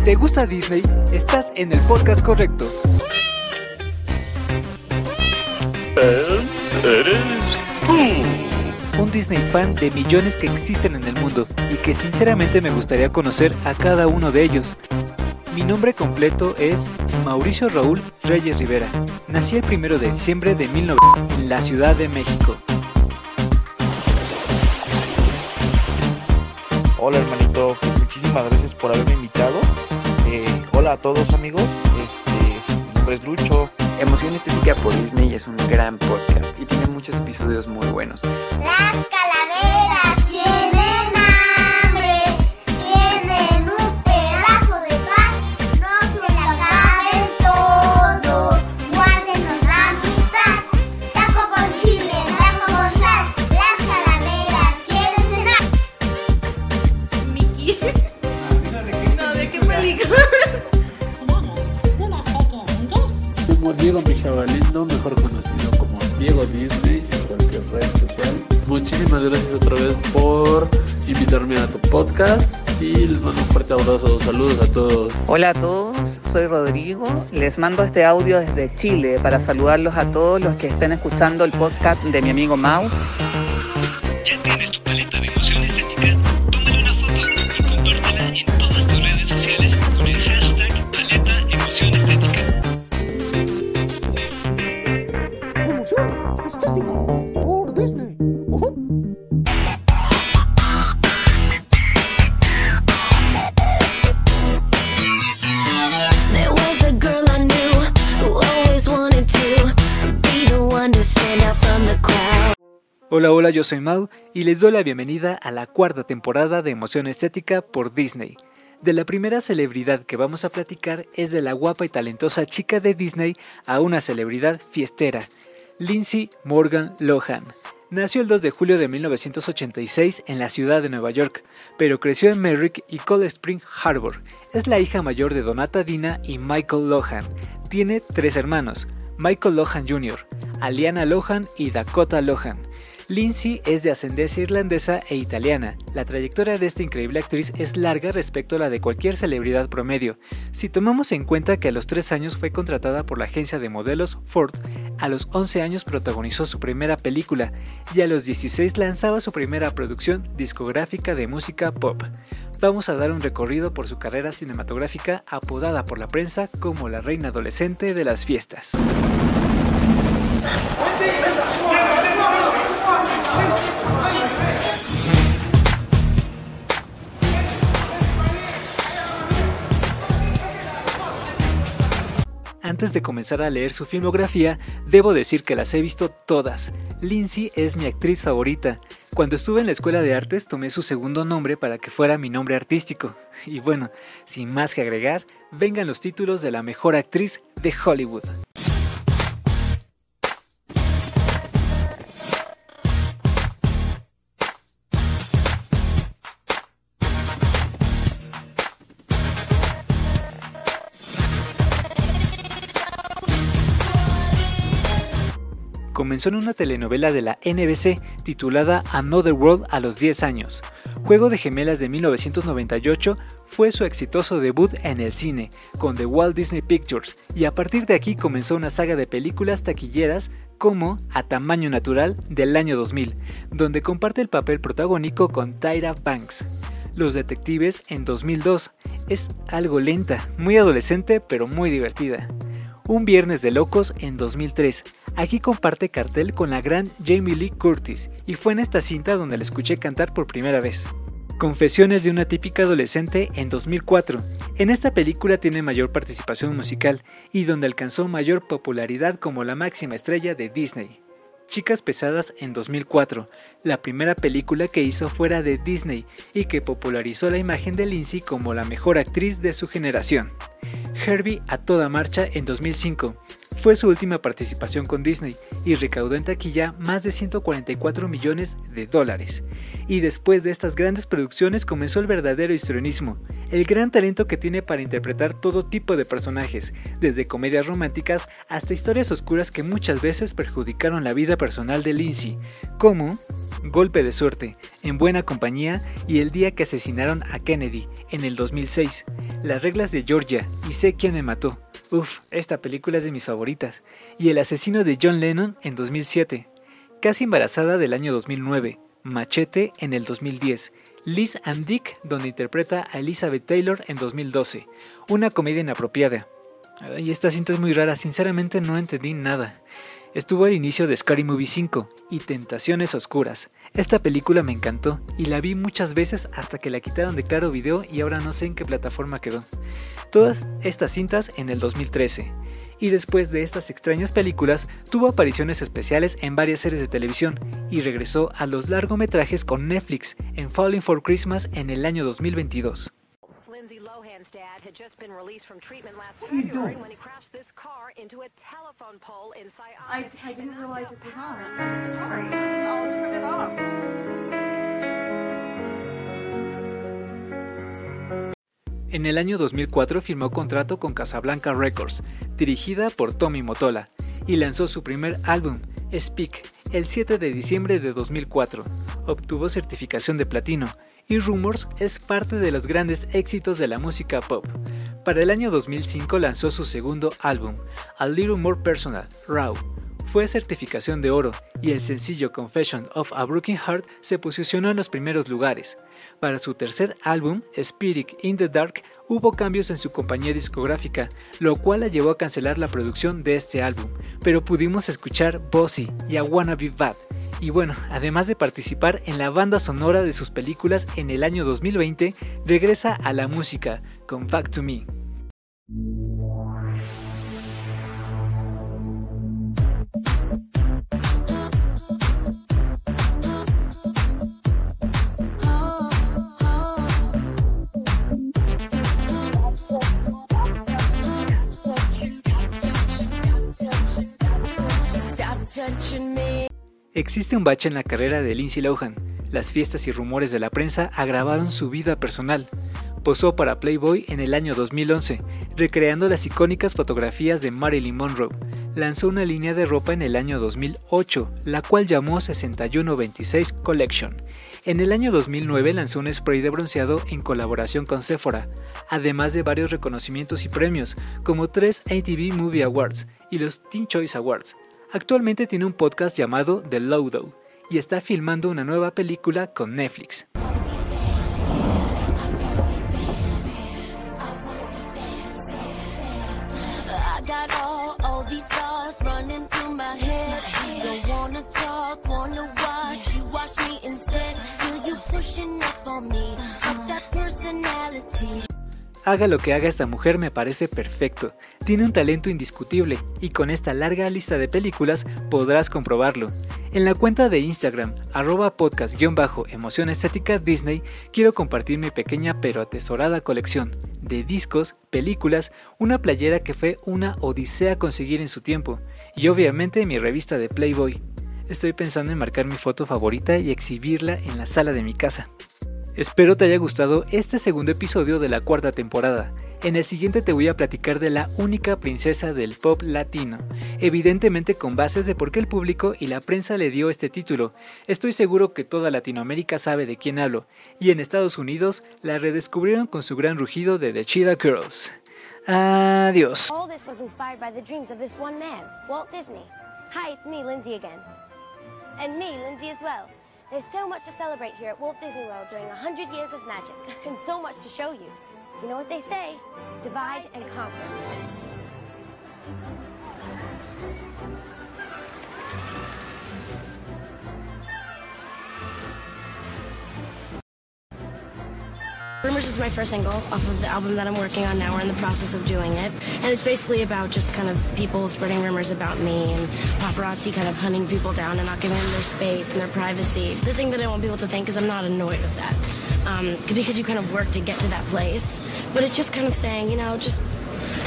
Si te gusta Disney, estás en el podcast correcto. Un Disney fan de millones que existen en el mundo y que sinceramente me gustaría conocer a cada uno de ellos. Mi nombre completo es Mauricio Raúl Reyes Rivera. Nací el 1 de diciembre de 1900 en la Ciudad de México. Hola hermanito, muchísimas gracias por haberme invitado. Hola a todos amigos, este, mi nombre es Lucho. Emoción Estética por Disney es un gran podcast y tiene muchos episodios muy buenos. Las Mejor conocido como Diego Disney en cualquier red social. Muchísimas gracias otra vez por invitarme a tu podcast y les mando un fuerte abrazo. Saludos a todos. Hola a todos, soy Rodrigo. Les mando este audio desde Chile para saludarlos a todos los que estén escuchando el podcast de mi amigo Mau. Hola, hola, yo soy Mau y les doy la bienvenida a la cuarta temporada de Emoción Estética por Disney. De la primera celebridad que vamos a platicar es de la guapa y talentosa chica de Disney a una celebridad fiestera, Lindsay Morgan Lohan. Nació el 2 de julio de 1986 en la ciudad de Nueva York, pero creció en Merrick y Cold Spring Harbor. Es la hija mayor de Donata Dina y Michael Lohan. Tiene tres hermanos, Michael Lohan Jr., Aliana Lohan y Dakota Lohan. Lindsay es de ascendencia irlandesa e italiana. La trayectoria de esta increíble actriz es larga respecto a la de cualquier celebridad promedio. Si tomamos en cuenta que a los 3 años fue contratada por la agencia de modelos Ford, a los 11 años protagonizó su primera película y a los 16 lanzaba su primera producción discográfica de música pop. Vamos a dar un recorrido por su carrera cinematográfica apodada por la prensa como la reina adolescente de las fiestas. Antes de comenzar a leer su filmografía, debo decir que las he visto todas. Lindsay es mi actriz favorita. Cuando estuve en la escuela de artes tomé su segundo nombre para que fuera mi nombre artístico. Y bueno, sin más que agregar, vengan los títulos de la mejor actriz de Hollywood. Comenzó en una telenovela de la NBC titulada Another World a los 10 años. Juego de Gemelas de 1998 fue su exitoso debut en el cine con The Walt Disney Pictures y a partir de aquí comenzó una saga de películas taquilleras como A Tamaño Natural del año 2000, donde comparte el papel protagónico con Tyra Banks. Los Detectives en 2002 es algo lenta, muy adolescente pero muy divertida. Un Viernes de Locos en 2003. Aquí comparte cartel con la gran Jamie Lee Curtis y fue en esta cinta donde la escuché cantar por primera vez. Confesiones de una típica adolescente en 2004. En esta película tiene mayor participación musical y donde alcanzó mayor popularidad como la máxima estrella de Disney. Chicas Pesadas en 2004, la primera película que hizo fuera de Disney y que popularizó la imagen de Lindsay como la mejor actriz de su generación. Herbie a toda marcha en 2005, Fue su última participación con Disney y recaudó en taquilla más de 144 millones de dólares. Y después de estas grandes producciones comenzó el verdadero histrionismo, el gran talento que tiene para interpretar todo tipo de personajes, desde comedias románticas hasta historias oscuras que muchas veces perjudicaron la vida personal de Lindsay, como Golpe de suerte, En buena compañía y El día que asesinaron a Kennedy, en el 2006, Las reglas de Georgia y Sé quién me mató. Uf, esta película es de mis favoritas. Y El asesino de John Lennon en 2007, Casi embarazada del año 2009, Machete en el 2010, Liz and Dick donde interpreta a Elizabeth Taylor en 2012, una comedia inapropiada. Y esta cinta es muy rara, sinceramente no entendí nada. Estuvo al inicio de Scary Movie 5 y Tentaciones Oscuras. Esta película me encantó y la vi muchas veces hasta que la quitaron de Claro Video y ahora no sé en qué plataforma quedó. Todas estas cintas en el 2013. Y después de estas extrañas películas, tuvo apariciones especiales en varias series de televisión y regresó a los largometrajes con Netflix en Falling for Christmas en el año 2022. Dad had just been released from treatment last February when he crashed this car into a telephone pole in I, Sion. I didn't realize it was on. I'm sorry. I'll turn it off. En el año 2004 firmó contrato con Casablanca Records, dirigida por Tommy Motola, y lanzó su primer álbum, Speak, el 7 de diciembre de 2004. Obtuvo certificación de platino, y Rumors es parte de los grandes éxitos de la música pop. Para el año 2005 lanzó su segundo álbum, A Little More Personal, Raw. Fue certificación de oro y el sencillo Confession of a Broken Heart se posicionó en los primeros lugares. Para su tercer álbum, Spirit in the Dark, hubo cambios en su compañía discográfica, lo cual la llevó a cancelar la producción de este álbum, pero pudimos escuchar Bossy y I Wanna Be Bad. Y bueno, además de participar en la banda sonora de sus películas en el año 2020, regresa a la música con Back to Me. Existe un bache en la carrera de Lindsay Lohan. Las fiestas y rumores de la prensa agravaron su vida personal. Posó para Playboy en el año 2011, recreando las icónicas fotografías de Marilyn Monroe. Lanzó una línea de ropa en el año 2008, la cual llamó 6126 Collection. En el año 2009 lanzó un spray de bronceado en colaboración con Sephora, además de varios reconocimientos y premios, como tres ATV Movie Awards y los Teen Choice Awards. Actualmente tiene un podcast llamado The Lowdow y está filmando una nueva película con Netflix. Haga lo que haga esta mujer me parece perfecto. Tiene un talento indiscutible y con esta larga lista de películas podrás comprobarlo. En la cuenta de Instagram, arroba podcast-emoción estética Disney, quiero compartir mi pequeña pero atesorada colección de discos, películas, una playera que fue una odisea conseguir en su tiempo y obviamente mi revista de Playboy. Estoy pensando en marcar mi foto favorita y exhibirla en la sala de mi casa. Espero te haya gustado este segundo episodio de la cuarta temporada. En el siguiente te voy a platicar de la única princesa del pop latino, evidentemente con bases de por qué el público y la prensa le dio este título. Estoy seguro que toda Latinoamérica sabe de quién hablo, y en Estados Unidos la redescubrieron con su gran rugido de The Cheetah Girls. Adiós. All this was inspired by the dreams of this one man, Walt Disney. Hi, it's me, Lindsay again. And me, Lindsay as well. There's so much to celebrate here at Walt Disney World during 100 years of magic, and so much to show you. You know what they say? Divide and conquer. Rumors is my first single off of the album that I'm working on now. We're in the process of doing it. And it's basically about just kind of people spreading rumors about me and paparazzi kind of hunting people down and not giving them their space and their privacy. The thing that I want people to think is I'm not annoyed with that. Um, because you kind of work to get to that place. But it's just kind of saying, you know, just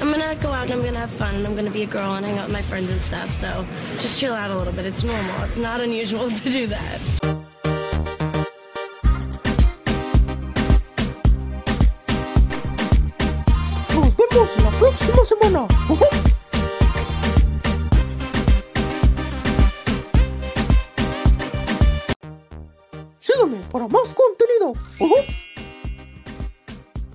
I'm gonna go out and I'm gonna have fun and I'm gonna be a girl and hang out with my friends and stuff. So just chill out a little bit. It's normal. It's not unusual to do that. Ujú. Sígueme para más contenido. Ujú.